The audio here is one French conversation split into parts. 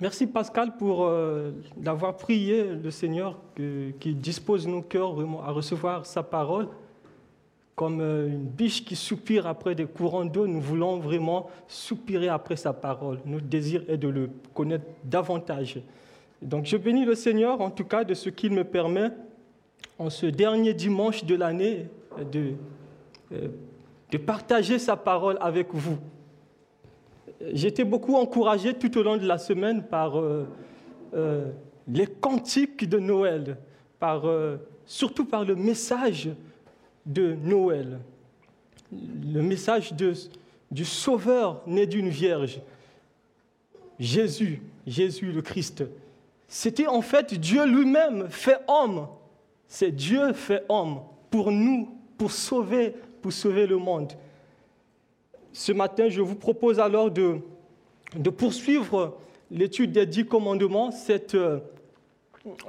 Merci Pascal pour euh, d'avoir prié le Seigneur qui dispose nos cœurs à recevoir sa parole. Comme euh, une biche qui soupire après des courants d'eau, nous voulons vraiment soupirer après sa parole. Notre désir est de le connaître davantage. Donc je bénis le Seigneur en tout cas de ce qu'il me permet en ce dernier dimanche de l'année de, euh, de partager sa parole avec vous. J'étais beaucoup encouragé tout au long de la semaine par euh, euh, les cantiques de Noël, par, euh, surtout par le message de Noël, le message du Sauveur né d'une vierge, Jésus, Jésus le Christ. C'était en fait Dieu lui-même fait homme. C'est Dieu fait homme pour nous, pour sauver, pour sauver le monde. Ce matin, je vous propose alors de, poursuivre l'étude des dix commandements, cette,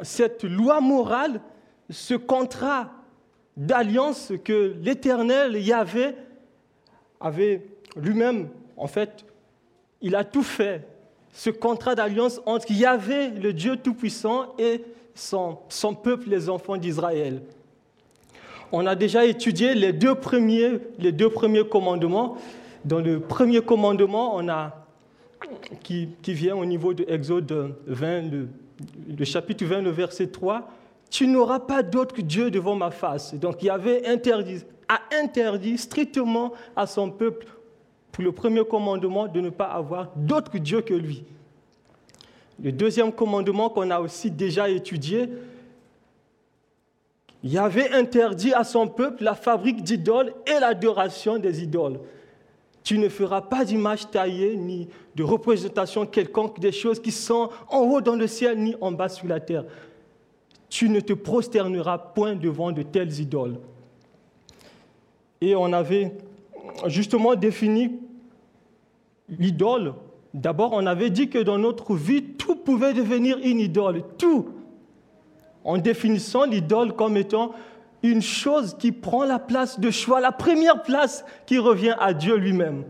cette loi morale, ce contrat d'alliance que l'Éternel Yahvé avait lui-même, en fait, il a tout fait. Ce contrat d'alliance entre Yahvé, le Dieu Tout-Puissant, et son, peuple, les enfants d'Israël. On a déjà étudié les deux premiers commandements dans le premier commandement, on a, qui, vient au niveau de Exode 20, le, chapitre 20, le verset 3, Tu n'auras pas d'autre Dieu devant ma face. Donc il y avait interdit, a interdit strictement à son peuple, pour le premier commandement, de ne pas avoir d'autre Dieu que lui. Le deuxième commandement qu'on a aussi déjà étudié, il avait interdit à son peuple la fabrique d'idoles et l'adoration des idoles. Tu ne feras pas d'image taillée ni de représentation quelconque des choses qui sont en haut dans le ciel ni en bas sur la terre. Tu ne te prosterneras point devant de telles idoles. Et on avait justement défini l'idole. D'abord, on avait dit que dans notre vie, tout pouvait devenir une idole, tout. En définissant l'idole comme étant une chose qui prend la place de choix, la première place qui revient à Dieu lui-même.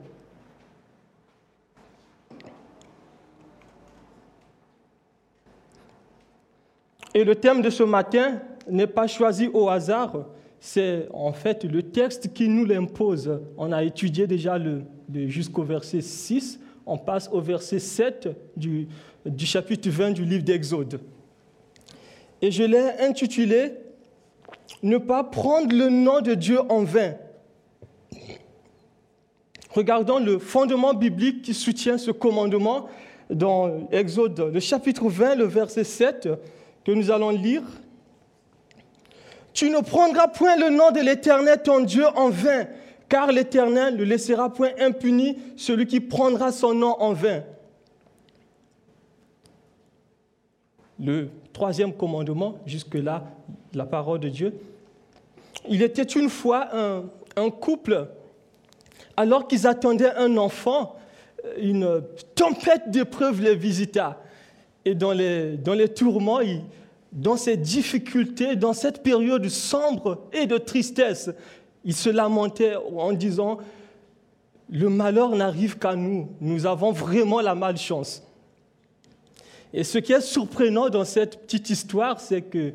Et le thème de ce matin n'est pas choisi au hasard, c'est en fait le texte qui nous l'impose. On a étudié déjà le, jusqu'au verset 6, on passe au verset 7 du, du chapitre 20 du livre d'Exode. Et je l'ai intitulé ne pas prendre le nom de Dieu en vain. Regardons le fondement biblique qui soutient ce commandement dans Exode, le chapitre 20, le verset 7, que nous allons lire. Tu ne prendras point le nom de l'Éternel ton Dieu en vain, car l'Éternel ne laissera point impuni celui qui prendra son nom en vain. Le troisième commandement, jusque-là, la parole de Dieu. Il était une fois un, couple, alors qu'ils attendaient un enfant, une tempête d'épreuves les visita. Et dans les, dans les tourments, dans ces difficultés, dans cette période sombre et de tristesse, ils se lamentaient en disant, le malheur n'arrive qu'à nous, nous avons vraiment la malchance. Et ce qui est surprenant dans cette petite histoire, c'est que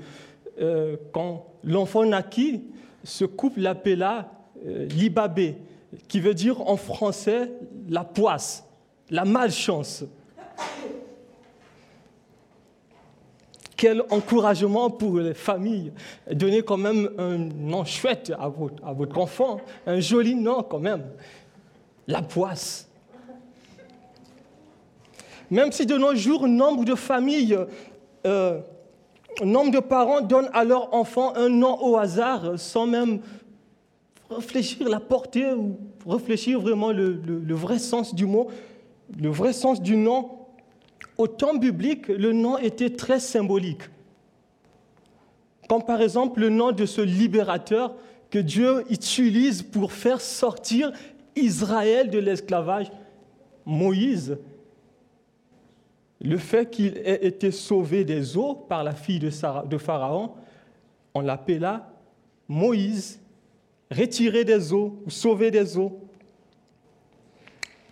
euh, quand l'enfant naquit, ce couple l'appela euh, Libabé, qui veut dire en français la poisse, la malchance. Quel encouragement pour les familles. Donnez quand même un nom chouette à votre, à votre enfant, un joli nom quand même. La poisse. Même si de nos jours, nombre de familles, euh, nombre de parents donnent à leur enfant un nom au hasard sans même réfléchir la portée ou réfléchir vraiment le, le vrai sens du mot, le vrai sens du nom. Au temps biblique, le nom était très symbolique. comme par exemple le nom de ce libérateur que Dieu utilise pour faire sortir Israël de l'esclavage, Moïse. Le fait qu'il ait été sauvé des eaux par la fille de Pharaon, on l'appela Moïse, retiré des eaux ou sauvé des eaux.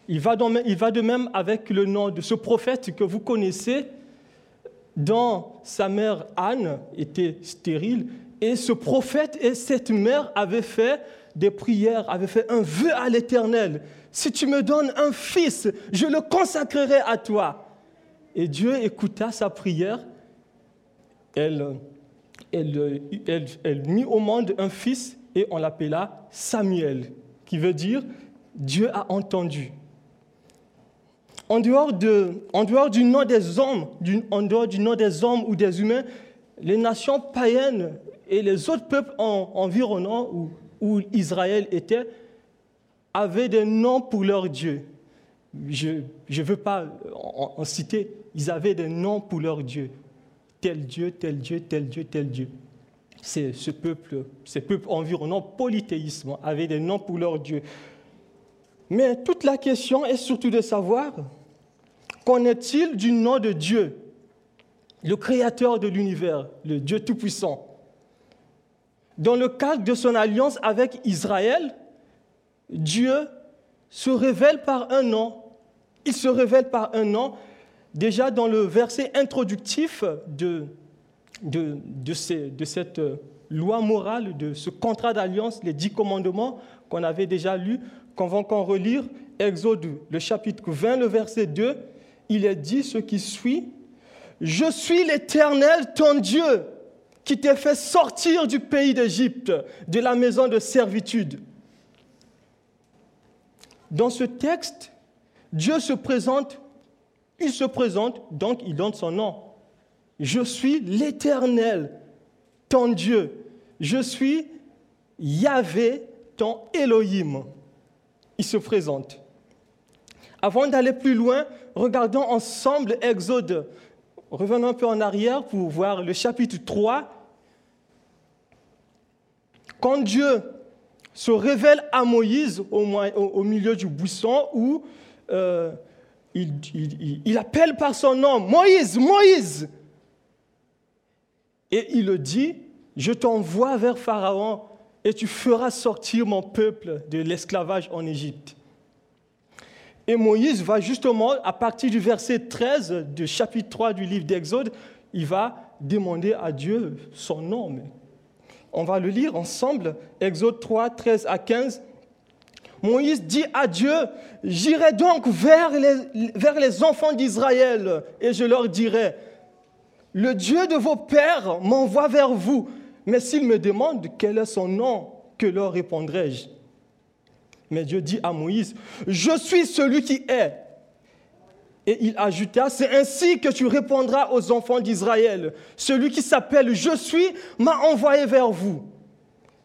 Il va, de même avec le nom de ce prophète que vous connaissez, dont sa mère Anne était stérile, et ce prophète et cette mère avaient fait des prières, avaient fait un vœu à l'Éternel. Si tu me donnes un fils, je le consacrerai à toi. Et Dieu écouta sa prière. Elle, elle, mit au monde un fils et on l'appela Samuel, qui veut dire Dieu a entendu. En dehors, du nom des hommes, en dehors du ou des humains, les nations païennes et les autres peuples environnants où, où Israël était avaient des noms pour leurs dieux. Je ne veux pas en, citer, ils avaient des noms pour leurs dieux. Tel Dieu, tel Dieu, tel Dieu, tel Dieu. C'est ce peuple, ces peuples environnants polythéisme avaient des noms pour leurs dieux. Mais toute la question est surtout de savoir qu'en est-il du nom de Dieu, le créateur de l'univers, le Dieu Tout-Puissant? Dans le cadre de son alliance avec Israël, Dieu se révèle par un nom. Il se révèle par un nom. Déjà dans le verset introductif de, cette loi morale, de ce contrat d'alliance, les dix commandements qu'on avait déjà lus, qu'on relire Exode, le chapitre 20, le verset 2, il est dit ce qui suit. Je suis l'Éternel, ton Dieu, qui t'ai fait sortir du pays d'Égypte, de la maison de servitude. Dans ce texte, Dieu se présente, il se présente, donc il donne son nom. Je suis l'Éternel, ton Dieu. Je suis Yahvé, ton Elohim il se présente. Avant d'aller plus loin, regardons ensemble Exode. Revenons un peu en arrière pour voir le chapitre 3. Quand Dieu se révèle à Moïse au, milieu du buisson où euh, il, appelle par son nom, Moïse, Moïse. Et il le dit, je t'envoie vers Pharaon et tu feras sortir mon peuple de l'esclavage en Égypte. Et Moïse va justement, à partir du verset 13 du chapitre 3 du livre d'Exode, il va demander à Dieu son nom. On va le lire ensemble, Exode 3, 13 à 15. Moïse dit à Dieu, j'irai donc vers les, enfants d'Israël et je leur dirai, le Dieu de vos pères m'envoie vers vous mais s'il me demande quel est son nom, que leur répondrai-je? Mais Dieu dit à Moïse, je suis celui qui est. Et il ajouta, c'est ainsi que tu répondras aux enfants d'Israël. Celui qui s'appelle Je suis m'a envoyé vers vous.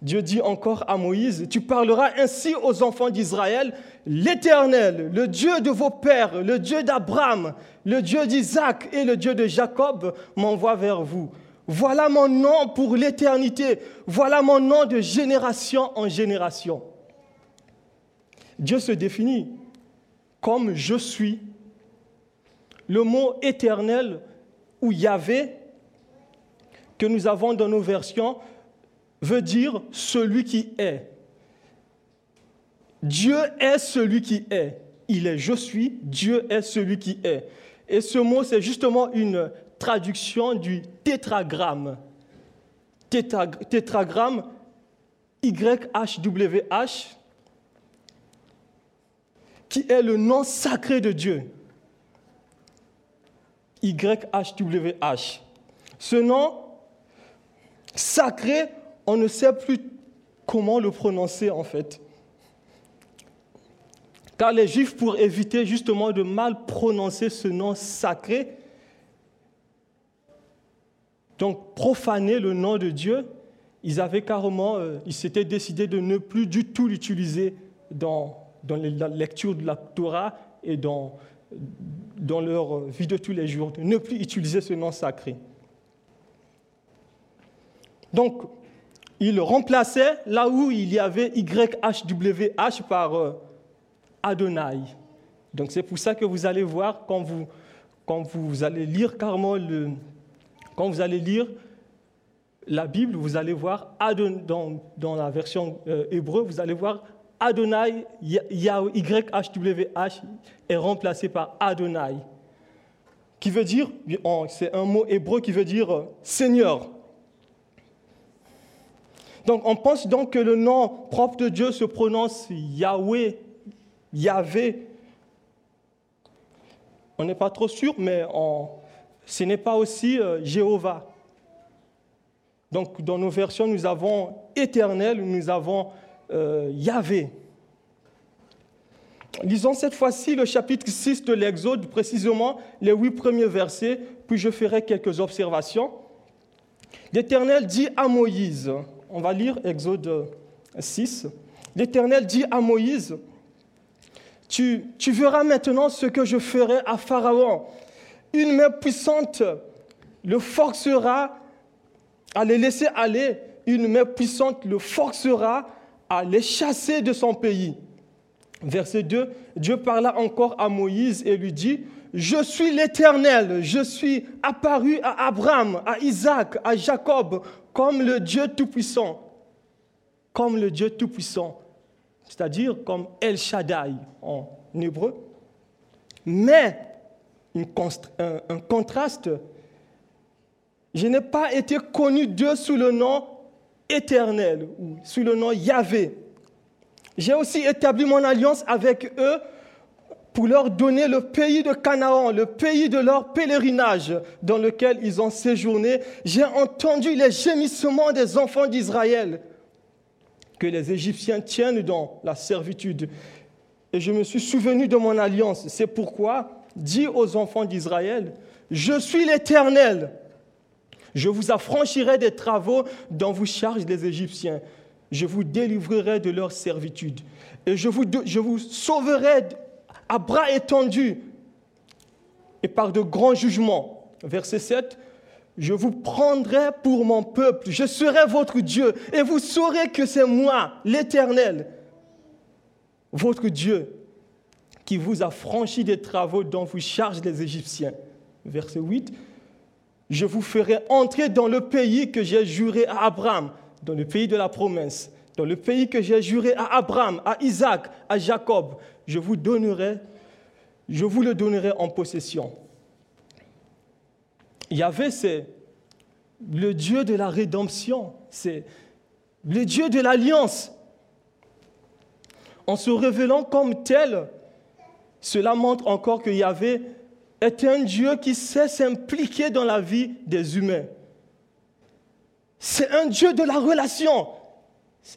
Dieu dit encore à Moïse, tu parleras ainsi aux enfants d'Israël, l'Éternel, le Dieu de vos pères, le Dieu d'Abraham, le Dieu d'Isaac et le Dieu de Jacob m'envoie vers vous. Voilà mon nom pour l'éternité. Voilà mon nom de génération en génération. Dieu se définit comme je suis. Le mot éternel ou Yahvé que nous avons dans nos versions veut dire celui qui est. Dieu est celui qui est. Il est je suis, Dieu est celui qui est. Et ce mot, c'est justement une traduction du tétragramme. tétragramme YHWH, qui est le nom sacré de Dieu. YHWH. Ce nom sacré, on ne sait plus comment le prononcer en fait. Car les Juifs, pour éviter justement de mal prononcer ce nom sacré, donc profaner le nom de Dieu, ils avaient carrément, euh, ils s'étaient décidés de ne plus du tout l'utiliser dans, dans la lecture de la Torah et dans, dans leur vie de tous les jours, de ne plus utiliser ce nom sacré. Donc, il remplaçait là où il y avait YHWH par euh, Adonai. Donc c'est pour ça que vous allez voir quand vous, quand vous allez lire carrément quand vous allez lire la Bible, vous allez voir dans, dans la version euh, hébreu, vous allez voir Adonai, YHWH est remplacé par Adonai, qui veut dire, c'est un mot hébreu qui veut dire euh, Seigneur. Donc on pense donc que le nom propre de Dieu se prononce Yahweh, Yahvé. On n'est pas trop sûr, mais ce n'est pas aussi euh, Jéhovah. Donc dans nos versions, nous avons éternel, nous avons euh, Yahvé. Lisons cette fois-ci le chapitre 6 de l'Exode, précisément les huit premiers versets, puis je ferai quelques observations. L'Éternel dit à Moïse, on va lire Exode 6, l'Éternel dit à Moïse, tu, verras maintenant ce que je ferai à Pharaon. Une main puissante le forcera à les laisser aller. Une main puissante le forcera à les chasser de son pays. Verset 2, Dieu parla encore à Moïse et lui dit, je suis l'Éternel, je suis apparu à Abraham, à Isaac, à Jacob, comme le Dieu Tout-Puissant. Comme le Dieu Tout-Puissant. C'est-à-dire comme El Shaddai en hébreu. Mais, un, un contraste, je n'ai pas été connu d'eux sous le nom éternel ou sous le nom Yahvé. J'ai aussi établi mon alliance avec eux pour leur donner le pays de Canaan, le pays de leur pèlerinage dans lequel ils ont séjourné. J'ai entendu les gémissements des enfants d'Israël que les Égyptiens tiennent dans la servitude. Et je me suis souvenu de mon alliance. C'est pourquoi, dis aux enfants d'Israël, je suis l'Éternel, je vous affranchirai des travaux dont vous chargent les Égyptiens. Je vous délivrerai de leur servitude. Et je vous, je vous sauverai à bras étendus et par de grands jugements. Verset 7. Je vous prendrai pour mon peuple, je serai votre Dieu, et vous saurez que c'est moi, l'Éternel, votre Dieu, qui vous a franchi des travaux dont vous chargent les Égyptiens. Verset 8 je vous ferai entrer dans le pays que j'ai juré à Abraham, dans le pays de la promesse, dans le pays que j'ai juré à Abraham, à Isaac, à Jacob. Je vous donnerai, je vous le donnerai en possession. Yahvé, c'est le Dieu de la rédemption, c'est le Dieu de l'alliance. En se révélant comme tel, cela montre encore que Yahvé est un Dieu qui sait s'impliquer dans la vie des humains. C'est un Dieu de la relation,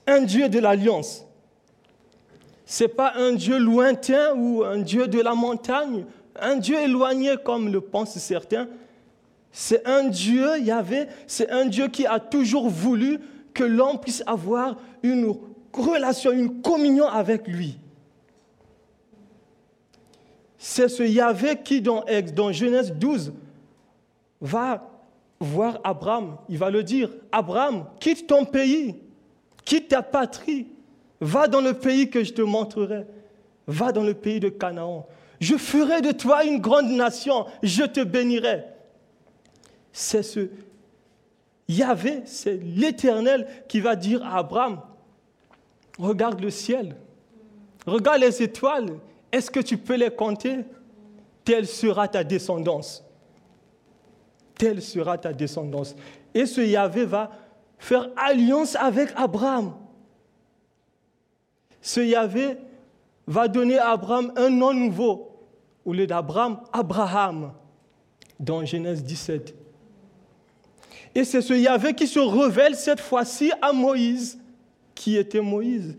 un Dieu de l'alliance. Ce n'est pas un Dieu lointain ou un Dieu de la montagne, un Dieu éloigné comme le pensent certains. C'est un Dieu, Yahvé, c'est un Dieu qui a toujours voulu que l'homme puisse avoir une relation, une communion avec lui. C'est ce Yahvé qui, dans, dans Genèse 12, va voir Abraham. Il va le dire, Abraham, quitte ton pays, quitte ta patrie, va dans le pays que je te montrerai, va dans le pays de Canaan. Je ferai de toi une grande nation, je te bénirai. C'est ce Yahvé, c'est l'Éternel qui va dire à Abraham, regarde le ciel, regarde les étoiles, est-ce que tu peux les compter? Telle sera ta descendance. Telle sera ta descendance. Et ce Yahvé va faire alliance avec Abraham. Ce Yahvé va donner à Abraham un nom nouveau. Au lieu d'Abraham, Abraham, dans Genèse 17. Et c'est ce Yahvé qui se révèle cette fois-ci à Moïse, qui était Moïse.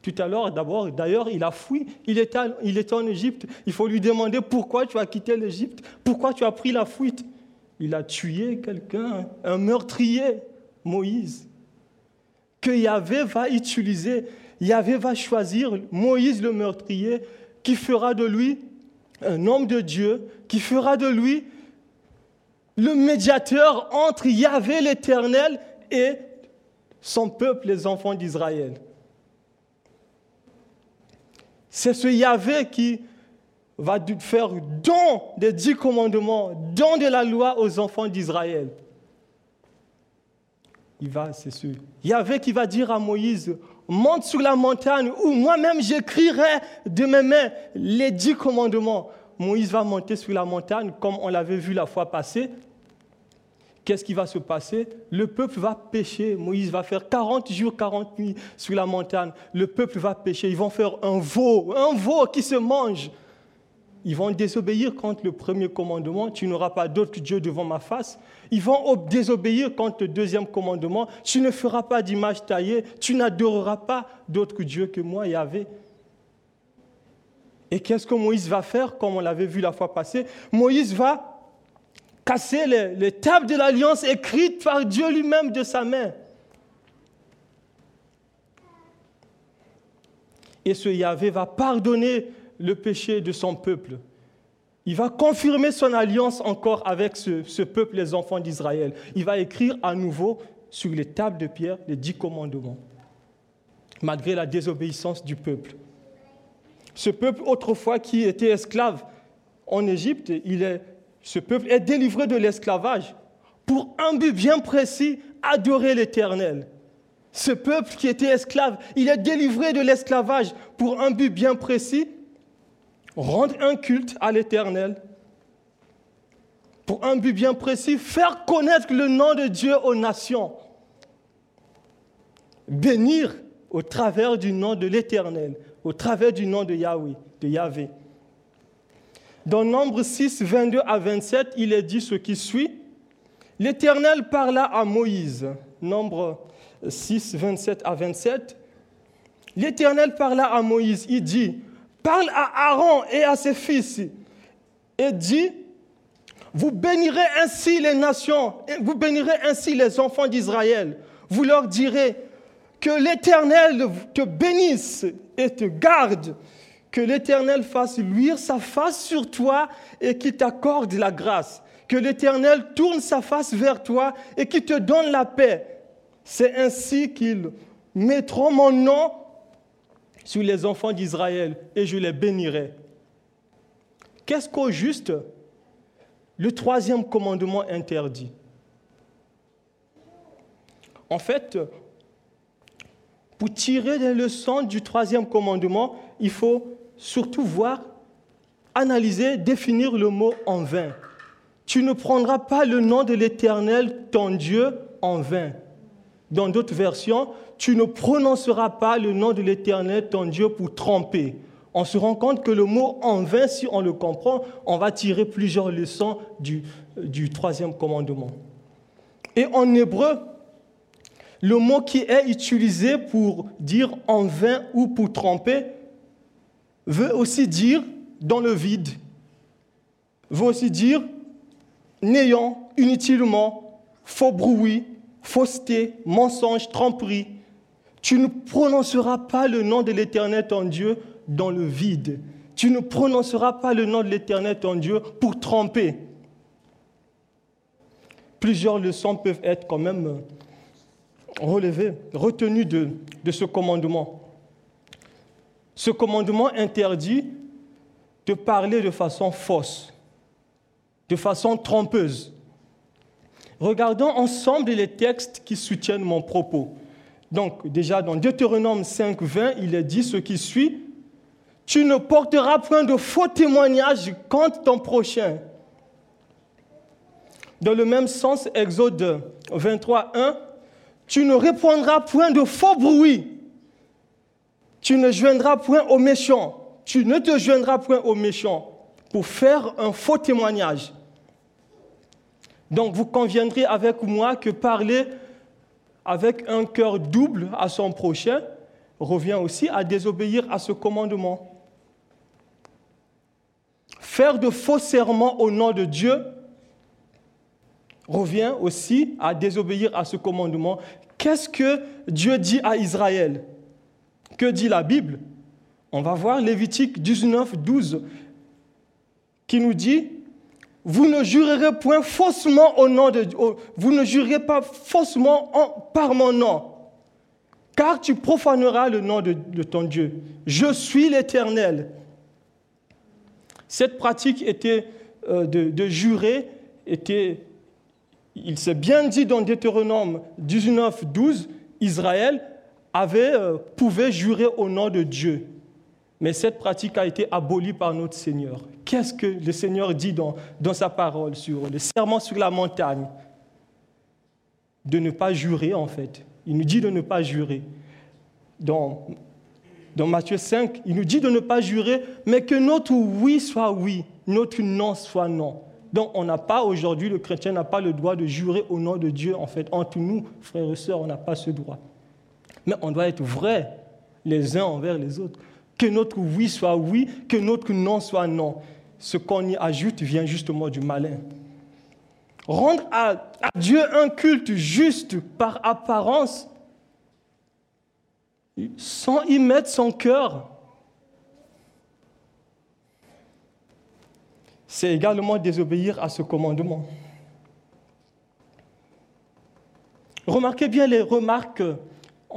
Tout à l'heure, d'abord, d'ailleurs, il a fui, il était, il était en Égypte. Il faut lui demander pourquoi tu as quitté l'Égypte, pourquoi tu as pris la fuite. Il a tué quelqu'un, un meurtrier, Moïse, que Yahvé va utiliser. Yahvé va choisir Moïse le meurtrier, qui fera de lui un homme de Dieu, qui fera de lui le médiateur entre Yahvé l'Éternel et son peuple, les enfants d'Israël. C'est ce Yahvé qui va faire don des dix commandements, don de la loi aux enfants d'Israël. Il va, c'est ce Yahvé qui va dire à Moïse, monte sur la montagne où moi-même j'écrirai de mes mains les dix commandements. Moïse va monter sur la montagne comme on l'avait vu la fois passée. Qu'est-ce qui va se passer? Le peuple va pécher. Moïse va faire 40 jours, 40 nuits sur la montagne. Le peuple va pécher. Ils vont faire un veau, un veau qui se mange. Ils vont désobéir contre le premier commandement, tu n'auras pas d'autre Dieu devant ma face. Ils vont désobéir contre le deuxième commandement, tu ne feras pas d'image taillée, tu n'adoreras pas d'autre Dieu que moi, Yahvé. Et qu'est-ce que Moïse va faire, comme on l'avait vu la fois passée? Moïse va casser les, tables de l'alliance écrites par Dieu lui-même de sa main. Et ce Yahvé va pardonner le péché de son peuple. Il va confirmer son alliance encore avec ce, peuple, les enfants d'Israël. Il va écrire à nouveau sur les tables de pierre les dix commandements, malgré la désobéissance du peuple. Ce peuple, autrefois qui était esclave en Égypte, il est ce peuple est délivré de l'esclavage pour un but bien précis, adorer l'Éternel. Ce peuple qui était esclave, il est délivré de l'esclavage pour un but bien précis, rendre un culte à l'Éternel. Pour un but bien précis, faire connaître le nom de Dieu aux nations. Bénir au travers du nom de l'Éternel, au travers du nom de Yahweh, de Yahvé. Dans Nombre 6, 22 à 27, il est dit ce qui suit. L'Éternel parla à Moïse. Nombre 6, 27 à 27. L'Éternel parla à Moïse. Il dit, parle à Aaron et à ses fils et dit, vous bénirez ainsi les nations, vous bénirez ainsi les enfants d'Israël. Vous leur direz que l'Éternel te bénisse et te garde que l'Éternel fasse luire sa face sur toi et qu'il t'accorde la grâce. Que l'Éternel tourne sa face vers toi et qu'il te donne la paix. C'est ainsi qu'ils mettront mon nom sur les enfants d'Israël et je les bénirai. Qu'est-ce qu'au juste le troisième commandement interdit? En fait, pour tirer des leçons du troisième commandement, il faut surtout voir, analyser, définir le mot en vain. Tu ne prendras pas le nom de l'Éternel, ton Dieu, en vain. Dans d'autres versions, tu ne prononceras pas le nom de l'Éternel, ton Dieu, pour tromper. On se rend compte que le mot en vain, si on le comprend, on va tirer plusieurs leçons du, du troisième commandement. Et en hébreu, le mot qui est utilisé pour dire en vain ou pour tromper veut aussi dire dans le vide, veut aussi dire néant, inutilement, faux bruit, fausseté, mensonge, tromperie. Tu ne prononceras pas le nom de l'Éternel ton Dieu dans le vide. Tu ne prononceras pas le nom de l'Éternel ton Dieu pour tromper. Plusieurs leçons peuvent être quand même relevées, retenues de, de ce commandement. Ce commandement interdit de parler de façon fausse, de façon trompeuse. Regardons ensemble les textes qui soutiennent mon propos. Donc déjà dans Deutéronome 5, 20, il est dit ce qui suit. Tu ne porteras point de faux témoignages contre ton prochain. Dans le même sens, Exode 23, 1, tu ne répondras point de faux bruits tu ne joindras point aux méchants. Tu ne te joindras point aux méchants pour faire un faux témoignage. Donc vous conviendrez avec moi que parler avec un cœur double à son prochain revient aussi à désobéir à ce commandement. Faire de faux serments au nom de Dieu revient aussi à désobéir à ce commandement. Qu'est-ce que Dieu dit à Israël? Que dit la Bible? On va voir Lévitique 19, 12, qui nous dit Vous ne jurerez point faussement au nom de Dieu, vous ne jurerez pas faussement par mon nom. car tu profaneras le nom de, ton Dieu. Je suis l'Éternel. Cette pratique était euh, de, jurer, était, il s'est bien dit dans Deutéronome 19, 12, Israël avait, euh, pouvait jurer au nom de Dieu. Mais cette pratique a été abolie par notre Seigneur. Qu'est-ce que le Seigneur dit dans, dans sa parole sur le serment sur la montagne? De ne pas jurer, en fait. Il nous dit de ne pas jurer. Dans, dans Matthieu 5, il nous dit de ne pas jurer, mais que notre oui soit oui, notre non soit non. Donc on n'a pas aujourd'hui, le chrétien n'a pas le droit de jurer au nom de Dieu. En fait, entre nous, frères et sœurs, on n'a pas ce droit. Mais on doit être vrai les uns envers les autres. Que notre oui soit oui, que notre non soit non. Ce qu'on y ajoute vient justement du malin. Rendre à, Dieu un culte juste par apparence, sans y mettre son cœur, c'est également désobéir à ce commandement. Remarquez bien les remarques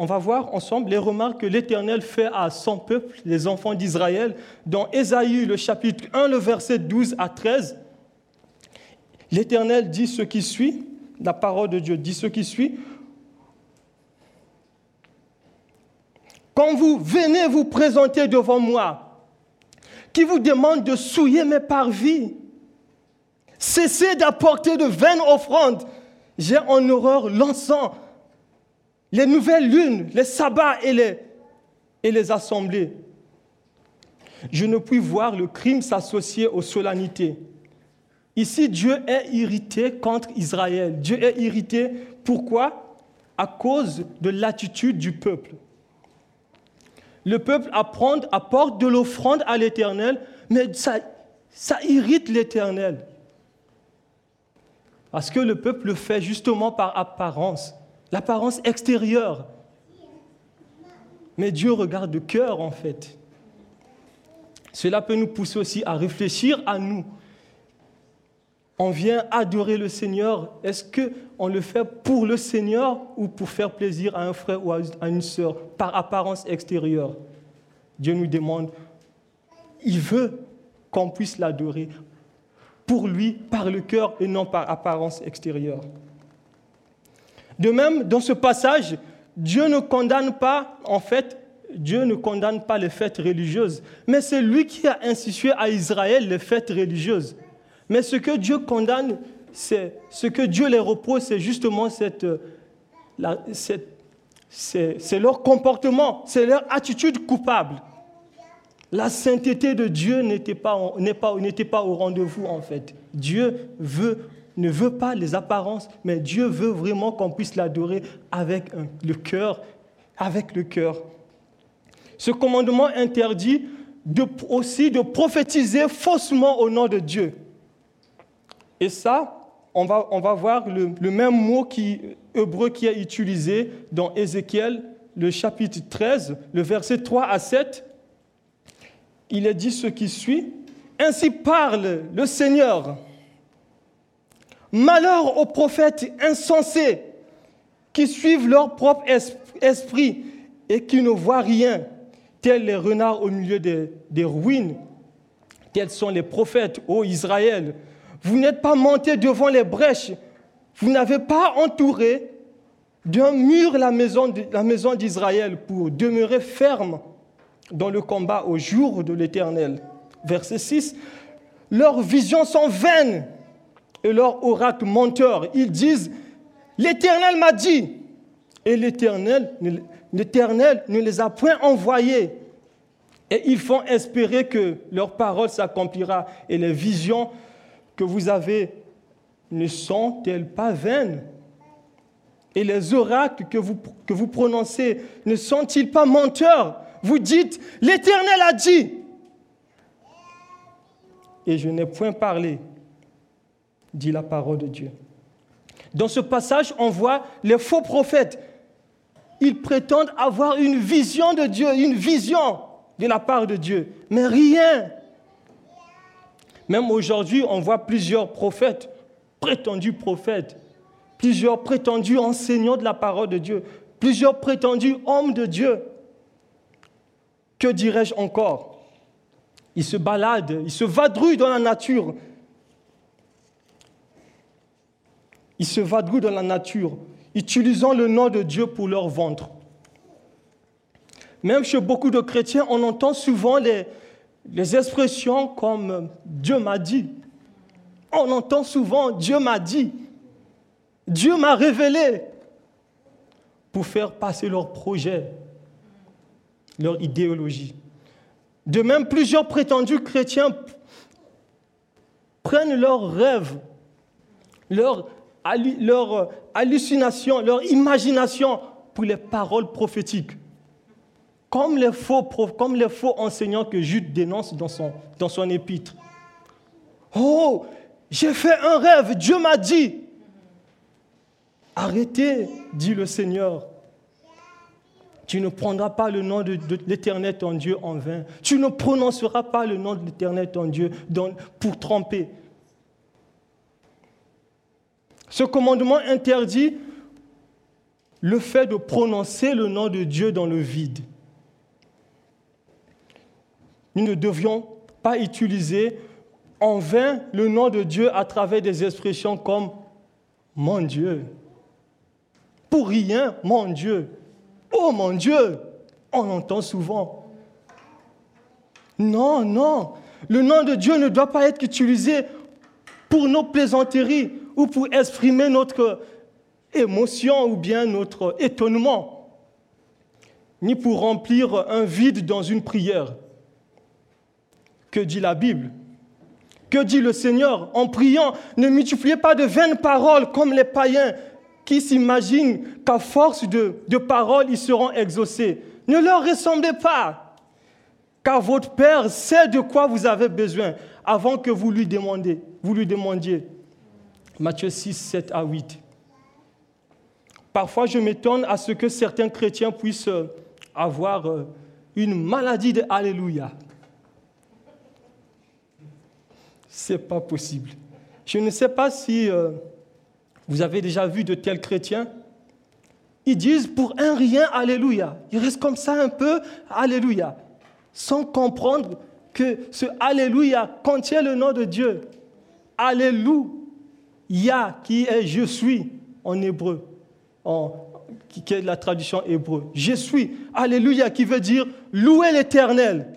on va voir ensemble les remarques que l'Éternel fait à son peuple, les enfants d'Israël, dans Ésaïe, le chapitre 1, le verset 12 à 13. L'Éternel dit ce qui suit, la parole de Dieu dit ce qui suit. Quand vous venez vous présenter devant moi, qui vous demande de souiller mes parvis, cessez d'apporter de vaines offrandes. J'ai en horreur l'encens les nouvelles lunes, les sabbats et les, assemblées. Je ne puis voir le crime s'associer aux solennités. Ici, Dieu est irrité contre Israël. Dieu est irrité. Pourquoi? À cause de l'attitude du peuple. Le peuple apporte de l'offrande à l'Éternel, mais ça irrite l'Éternel. Parce que le peuple le fait justement par apparence l'apparence extérieure. Mais Dieu regarde le cœur en fait. Cela peut nous pousser aussi à réfléchir à nous. On vient adorer le Seigneur. Est-ce qu'on le fait pour le Seigneur ou pour faire plaisir à un frère ou à une sœur? Par apparence extérieure Dieu nous demande, il veut qu'on puisse l'adorer pour lui par le cœur et non par apparence extérieure. De même, dans ce passage, Dieu ne condamne pas, en fait, Dieu ne condamne pas les fêtes religieuses, mais c'est lui qui a institué à Israël les fêtes religieuses. Mais ce que Dieu condamne, c'est ce que Dieu les repose, c'est justement cette, c'est leur comportement, c'est leur attitude coupable. La sainteté de Dieu n'était pas, pas, pas au rendez-vous en fait. Dieu veut ne veut pas les apparences, mais Dieu veut vraiment qu'on puisse l'adorer avec le cœur, avec le cœur. Ce commandement interdit aussi de prophétiser faussement au nom de Dieu. Et ça, on va, on va voir le, même mot qui, hébreu qui est utilisé dans Ézéchiel, le chapitre 13, le verset 3 à 7. Il est dit ce qui suit. Ainsi parle le Seigneur Malheur aux prophètes insensés qui suivent leur propre esprit et qui ne voient rien, tels les renards au milieu des, ruines. Tels sont les prophètes, ô Israël. Vous n'êtes pas montés devant les brèches, vous n'avez pas entouré d'un mur la maison d'Israël pour demeurer ferme dans le combat au jour de l'Éternel. Verset 6. Leurs visions sont vaines et leur oracle menteur. Ils disent, l'Éternel m'a dit, et l'Éternel, ne les a point envoyés. Et ils font espérer que leur parole s'accomplira et les visions que vous avez ne sont-elles pas vaines? Et les oracles que vous, que vous prononcez ne sont-ils pas menteurs? Vous dites, l'Éternel a dit. Et je n'ai point parlé dit la parole de Dieu. Dans ce passage, on voit les faux prophètes. Ils prétendent avoir une vision de Dieu, une vision de la part de Dieu, mais rien. Même aujourd'hui, on voit plusieurs prophètes, prétendus prophètes, plusieurs prétendus enseignants de la parole de Dieu, plusieurs prétendus hommes de Dieu. Que dirais-je encore? Ils se baladent, ils se vadrouillent dans la nature. Ils se vadrouillent dans la nature, utilisant le nom de Dieu pour leur ventre. Même chez beaucoup de chrétiens, on entend souvent les, les expressions comme Dieu m'a dit. On entend souvent Dieu m'a dit. Dieu m'a révélé pour faire passer leur projet, leur idéologie. De même, plusieurs prétendus chrétiens prennent leurs rêves, leurs leur hallucinations, leur imagination pour les paroles prophétiques. Comme les faux, enseignants que Jude dénonce dans son, dans son épître. Oh, j'ai fait un rêve, Dieu m'a dit. Arrêtez, dit le Seigneur. Tu ne prendras pas le nom de, l'Éternel ton Dieu en vain. Tu ne prononceras pas le nom de l'Éternel ton Dieu pour tromper. Ce commandement interdit le fait de prononcer le nom de Dieu dans le vide. Nous ne devions pas utiliser en vain le nom de Dieu à travers des expressions comme mon Dieu, pour rien, mon Dieu. Oh mon Dieu, on entend souvent. Non, non, le nom de Dieu ne doit pas être utilisé pour nos plaisanteries ou pour exprimer notre émotion ou bien notre étonnement, ni pour remplir un vide dans une prière. Que dit la Bible? Que dit le Seigneur? En priant, ne multipliez pas de vaines paroles comme les païens qui s'imaginent qu'à force de, paroles, ils seront exaucés. Ne leur ressemblez pas, car votre Père sait de quoi vous avez besoin avant que vous lui demandiez. Vous lui demandiez. Matthieu 6, 7 à 8. Parfois, je m'étonne à ce que certains chrétiens puissent avoir euh, une maladie de Alléluia. C'est pas possible. Je ne sais pas si euh, vous avez déjà vu de tels chrétiens Ils disent pour un rien Alléluia. Ils restent comme ça un peu Alléluia, sans comprendre que ce Alléluia contient le nom de Dieu. Alléluia, qui est je suis en hébreu, qui est la traduction hébreu. Je suis. Alléluia, qui veut dire louer l'éternel.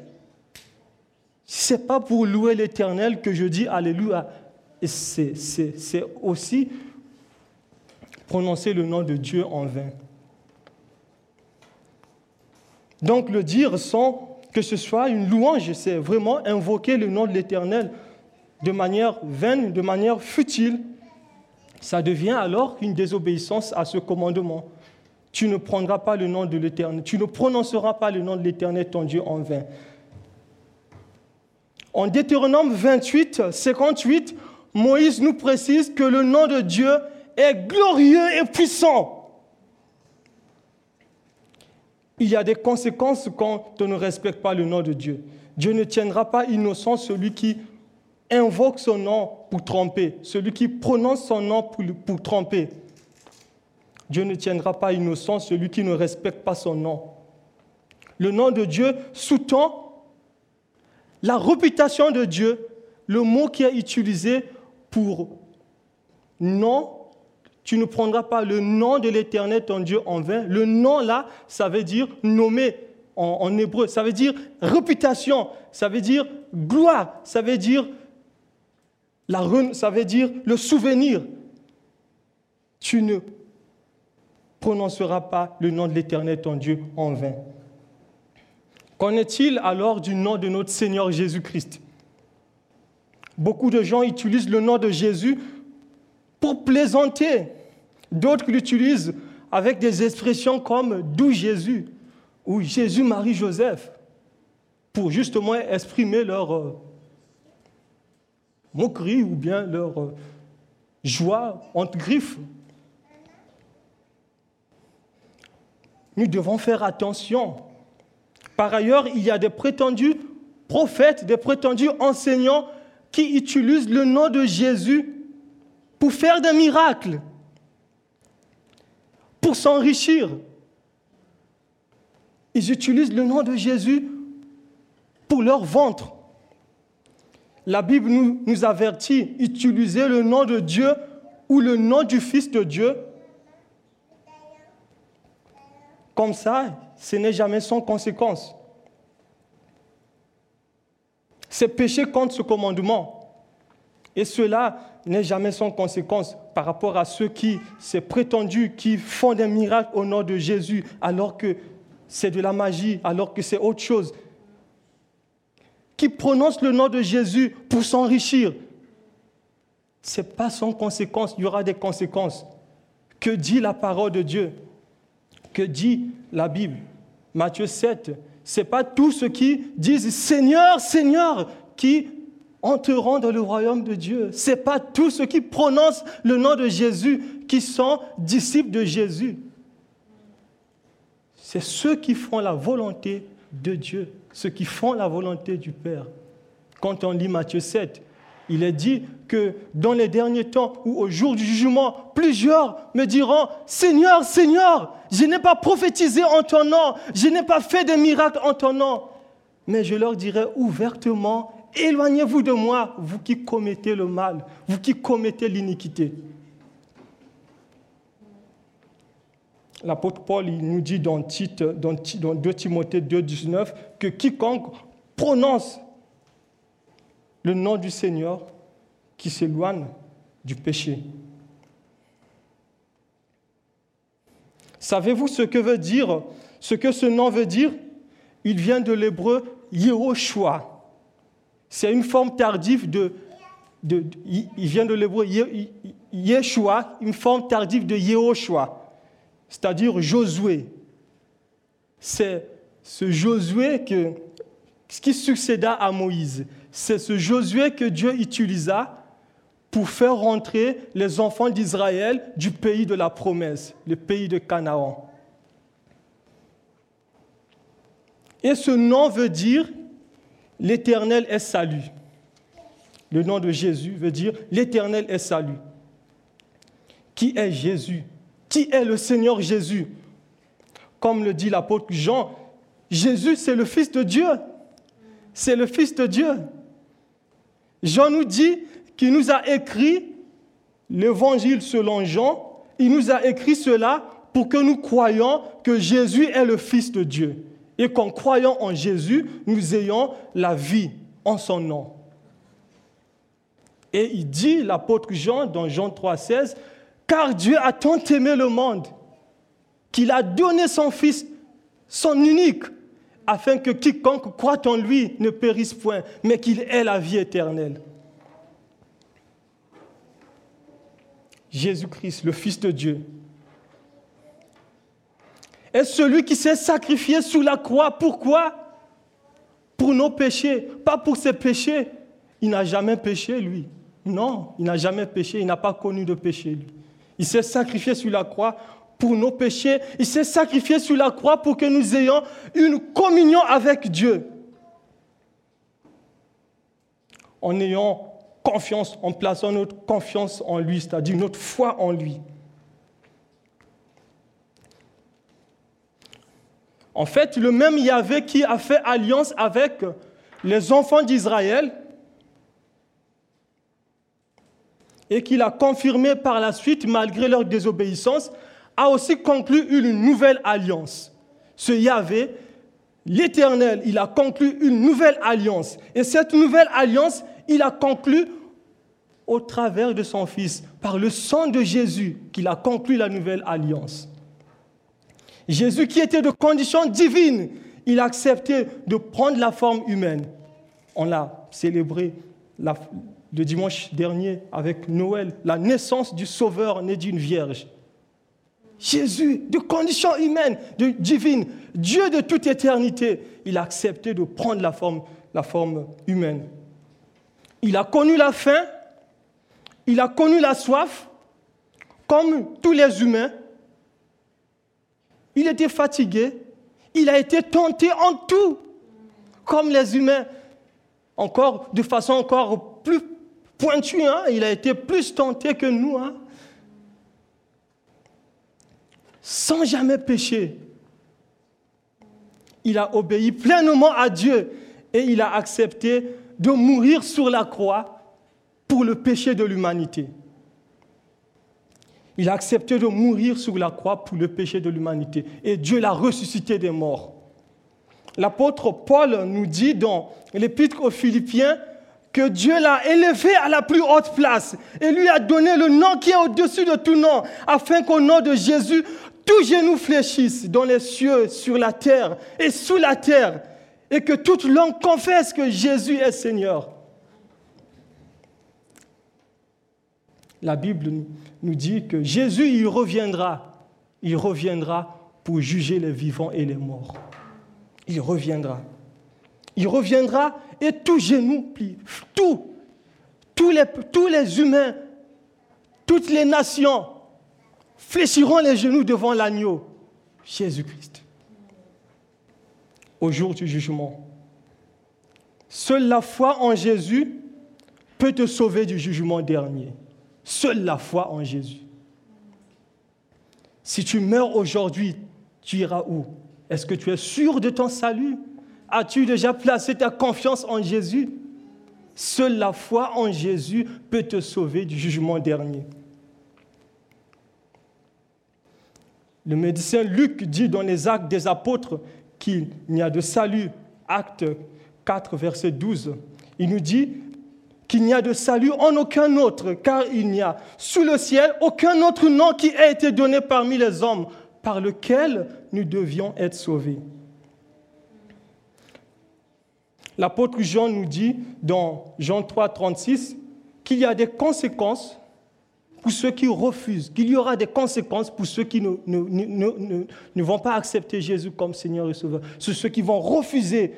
Ce n'est pas pour louer l'éternel que je dis Alléluia. C'est aussi prononcer le nom de Dieu en vain. Donc le dire sans que ce soit une louange, c'est vraiment invoquer le nom de l'Éternel de manière vaine, de manière futile. Ça devient alors une désobéissance à ce commandement. Tu ne prendras pas le nom de l'Éternel, tu ne prononceras pas le nom de l'Éternel ton Dieu en vain. En Deutéronome 28, 58, Moïse nous précise que le nom de Dieu est glorieux et puissant. Il y a des conséquences quand on ne respecte pas le nom de Dieu. Dieu ne tiendra pas innocent celui qui invoque son nom pour tromper, celui qui prononce son nom pour, tromper. Dieu ne tiendra pas innocent celui qui ne respecte pas son nom. Le nom de Dieu sous-tend la réputation de Dieu, le mot qui est utilisé pour nom tu ne prendras pas le nom de l'Éternel, ton Dieu, en vain. Le nom, là, ça veut dire nommer en, hébreu. Ça veut dire réputation. Ça veut dire gloire. Ça veut dire, la, ça veut dire le souvenir. Tu ne prononceras pas le nom de l'Éternel, ton Dieu, en vain. Qu'en est-il alors du nom de notre Seigneur Jésus-Christ? Beaucoup de gens utilisent le nom de Jésus pour plaisanter. D'autres l'utilisent avec des expressions comme d'où Jésus ou Jésus, Marie, Joseph, pour justement exprimer leur euh, moquerie ou bien leur euh, joie entre griffes. Nous devons faire attention. Par ailleurs, il y a des prétendus prophètes, des prétendus enseignants qui utilisent le nom de Jésus pour faire des miracles, pour s'enrichir, Ils utilisent le nom de Jésus pour leur ventre. La Bible nous, avertit, utiliser le nom de Dieu ou le nom du Fils de Dieu. Comme ça, ce n'est jamais sans conséquence. C'est péché contre ce commandement. Et cela n'est jamais sans conséquence par rapport à ceux qui, c'est prétendu, qui font des miracles au nom de Jésus, alors que c'est de la magie, alors que c'est autre chose. Qui prononcent le nom de Jésus pour s'enrichir. Ce n'est pas sans conséquence, il y aura des conséquences. Que dit la parole de Dieu? Que dit la Bible? Matthieu 7, ce n'est pas tous ceux qui disent Seigneur, Seigneur, qui entreront dans le royaume de Dieu. Ce n'est pas tous ceux qui prononcent le nom de Jésus qui sont disciples de Jésus. C'est ceux qui font la volonté de Dieu, ceux qui font la volonté du Père. Quand on lit Matthieu 7, il est dit que dans les derniers temps ou au jour du jugement, plusieurs me diront, Seigneur, Seigneur, je n'ai pas prophétisé en ton nom, je n'ai pas fait de miracles en ton nom. Mais je leur dirai ouvertement, Éloignez-vous de moi, vous qui commettez le mal, vous qui commettez l'iniquité. L'apôtre Paul il nous dit dans, dans 2 Timothée 2, 19 que quiconque prononce le nom du Seigneur qui s'éloigne du péché. Savez-vous ce que veut dire, ce que ce nom veut dire? Il vient de l'hébreu Yehoshua. C'est une forme tardive de, il vient de l'hébreu Yeshua, une forme tardive de Yehoshua, c'est-à-dire Josué. C'est ce Josué que, qui succéda à Moïse. C'est ce Josué que Dieu utilisa pour faire rentrer les enfants d'Israël du pays de la promesse, le pays de Canaan. Et ce nom veut dire L'Éternel est salut. Le nom de Jésus veut dire l'Éternel est salut. Qui est Jésus? Qui est le Seigneur Jésus? Comme le dit l'apôtre Jean, Jésus c'est le Fils de Dieu. C'est le Fils de Dieu. Jean nous dit qu'il nous a écrit l'évangile selon Jean. Il nous a écrit cela pour que nous croyions que Jésus est le Fils de Dieu et qu'en croyant en Jésus, nous ayons la vie en son nom. Et il dit, l'apôtre Jean, dans Jean 3,16, car Dieu a tant aimé le monde qu'il a donné son Fils, son unique, afin que quiconque croit en lui ne périsse point, mais qu'il ait la vie éternelle. Jésus-Christ, le Fils de Dieu, est celui qui s'est sacrifié sous la croix. Pourquoi? Pour nos péchés, pas pour ses péchés. Il n'a jamais péché, lui. Non, il n'a jamais péché, il n'a pas connu de péché, lui. Il s'est sacrifié sur la croix pour nos péchés. Il s'est sacrifié sur la croix pour que nous ayons une communion avec Dieu. En ayant confiance, en plaçant notre confiance en lui, c'est-à-dire notre foi en lui. En fait, le même Yahvé qui a fait alliance avec les enfants d'Israël et qui l'a confirmé par la suite malgré leur désobéissance, a aussi conclu une nouvelle alliance. Ce Yahvé, l'Éternel, il a conclu une nouvelle alliance. Et cette nouvelle alliance, il a conclu au travers de son Fils, par le sang de Jésus qu'il a conclu la nouvelle alliance. Jésus qui était de condition divine, il a de prendre la forme humaine. On l'a célébré le dimanche dernier avec Noël, la naissance du Sauveur né d'une vierge. Jésus, de condition humaine, de divine, Dieu de toute éternité, il a accepté de prendre la forme, la forme humaine. Il a connu la faim, il a connu la soif, comme tous les humains, il était fatigué. Il a été tenté en tout, comme les humains. Encore, de façon encore plus pointue, hein. il a été plus tenté que nous. Hein. Sans jamais pécher. il a obéi pleinement à Dieu et il a accepté de mourir sur la croix pour le péché de l'humanité. Il a accepté de mourir sur la croix pour le péché de l'humanité. Et Dieu l'a ressuscité des morts. L'apôtre Paul nous dit dans l'épître aux Philippiens que Dieu l'a élevé à la plus haute place et lui a donné le nom qui est au-dessus de tout nom, afin qu'au nom de Jésus, tout genou fléchisse dans les cieux, sur la terre et sous la terre, et que toute langue confesse que Jésus est Seigneur. La Bible nous dit que Jésus, il reviendra. Il reviendra pour juger les vivants et les morts. Il reviendra. Il reviendra et tout plie. Tout. Tous les, tous les humains, toutes les nations fléchiront les genoux devant l'agneau, Jésus-Christ. Au jour du jugement. Seule la foi en Jésus peut te sauver du jugement dernier. Seule la foi en Jésus. Si tu meurs aujourd'hui, tu iras où? Est-ce que tu es sûr de ton salut? As-tu déjà placé ta confiance en Jésus? Seule la foi en Jésus peut te sauver du jugement dernier. Le médecin Luc dit dans les actes des apôtres qu'il n'y a de salut. Acte 4, verset 12. Il nous dit qu'il n'y a de salut en aucun autre, car il n'y a sous le ciel aucun autre nom qui ait été donné parmi les hommes par lequel nous devions être sauvés. L'apôtre Jean nous dit dans Jean 3, 36 qu'il y a des conséquences pour ceux qui refusent, qu'il y aura des conséquences pour ceux qui ne, vont pas accepter Jésus comme Seigneur et Sauveur, sur ceux qui vont refuser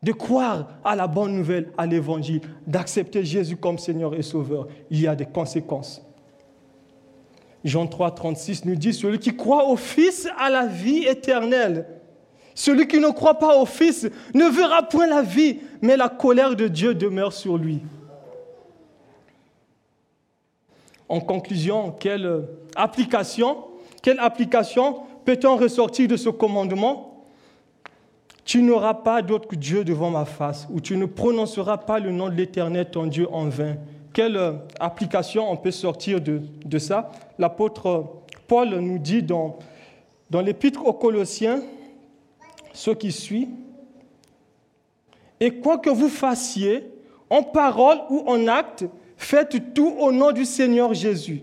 de croire à la bonne nouvelle, à l'évangile, d'accepter Jésus comme Seigneur et Sauveur. Il y a des conséquences. Jean 3, 36 nous dit, celui qui croit au Fils a la vie éternelle. Celui qui ne croit pas au Fils ne verra point la vie, mais la colère de Dieu demeure sur lui. En conclusion, quelle application, peut-on ressortir de ce commandement? Tu n'auras pas d'autre Dieu devant ma face, ou tu ne prononceras pas le nom de l'Éternel, ton Dieu, en vain. Quelle application on peut sortir de, de ça? L'apôtre Paul nous dit dans, dans l'épître aux Colossiens, ce qui suit. Et quoi que vous fassiez, en parole ou en acte, faites tout au nom du Seigneur Jésus,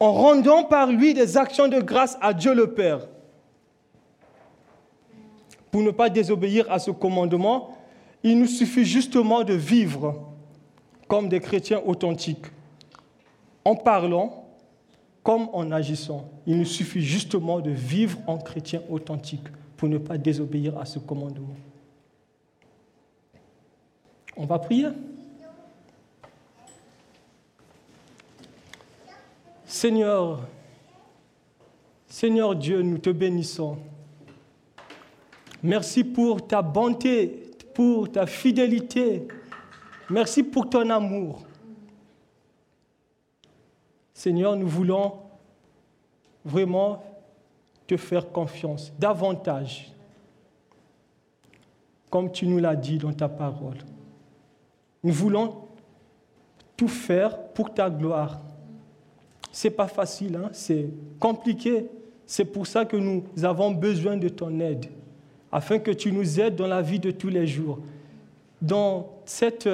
en rendant par lui des actions de grâce à Dieu le Père. Pour ne pas désobéir à ce commandement, il nous suffit justement de vivre comme des chrétiens authentiques, en parlant comme en agissant. Il nous suffit justement de vivre en chrétien authentique pour ne pas désobéir à ce commandement. On va prier. Seigneur, Seigneur Dieu, nous te bénissons. Merci pour ta bonté, pour ta fidélité. Merci pour ton amour. Seigneur, nous voulons vraiment te faire confiance davantage, comme tu nous l'as dit dans ta parole. Nous voulons tout faire pour ta gloire. C'est pas facile, hein? c'est compliqué. C'est pour ça que nous avons besoin de ton aide, afin que tu nous aides dans la vie de tous les jours. Dans cette,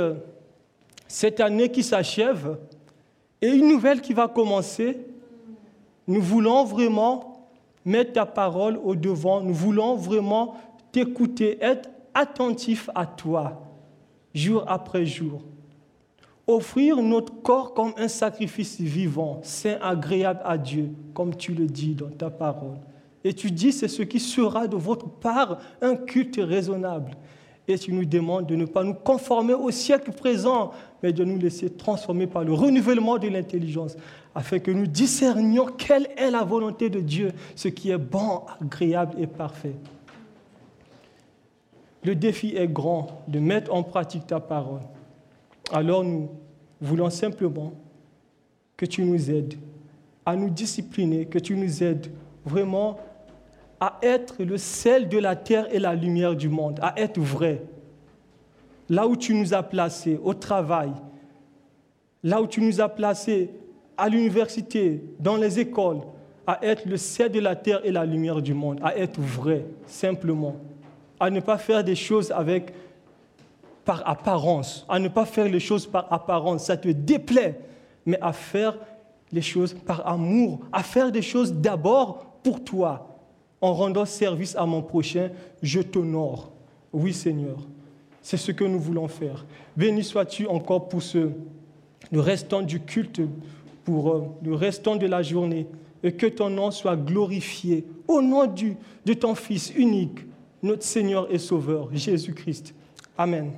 cette année qui s'achève et une nouvelle qui va commencer, nous voulons vraiment mettre ta parole au devant. Nous voulons vraiment t'écouter, être attentif à toi, jour après jour. Offrir notre corps comme un sacrifice vivant, saint, agréable à Dieu, comme tu le dis dans ta parole. Et tu dis, c'est ce qui sera de votre part un culte raisonnable. Et tu nous demandes de ne pas nous conformer au siècle présent, mais de nous laisser transformer par le renouvellement de l'intelligence, afin que nous discernions quelle est la volonté de Dieu, ce qui est bon, agréable et parfait. Le défi est grand de mettre en pratique ta parole. Alors nous voulons simplement que tu nous aides à nous discipliner, que tu nous aides vraiment à être le sel de la terre et la lumière du monde, à être vrai. Là où tu nous as placés, au travail, là où tu nous as placés, à l'université, dans les écoles, à être le sel de la terre et la lumière du monde, à être vrai, simplement, à ne pas faire des choses avec par apparence, à ne pas faire les choses par apparence, ça te déplaît, mais à faire les choses par amour, à faire des choses d'abord pour toi. En rendant service à mon prochain, je t'honore. Oui Seigneur, c'est ce que nous voulons faire. Béni sois-tu encore pour ce, le restant du culte, pour euh, le restant de la journée, et que ton nom soit glorifié au nom du, de ton Fils unique, notre Seigneur et Sauveur, Jésus-Christ. Amen.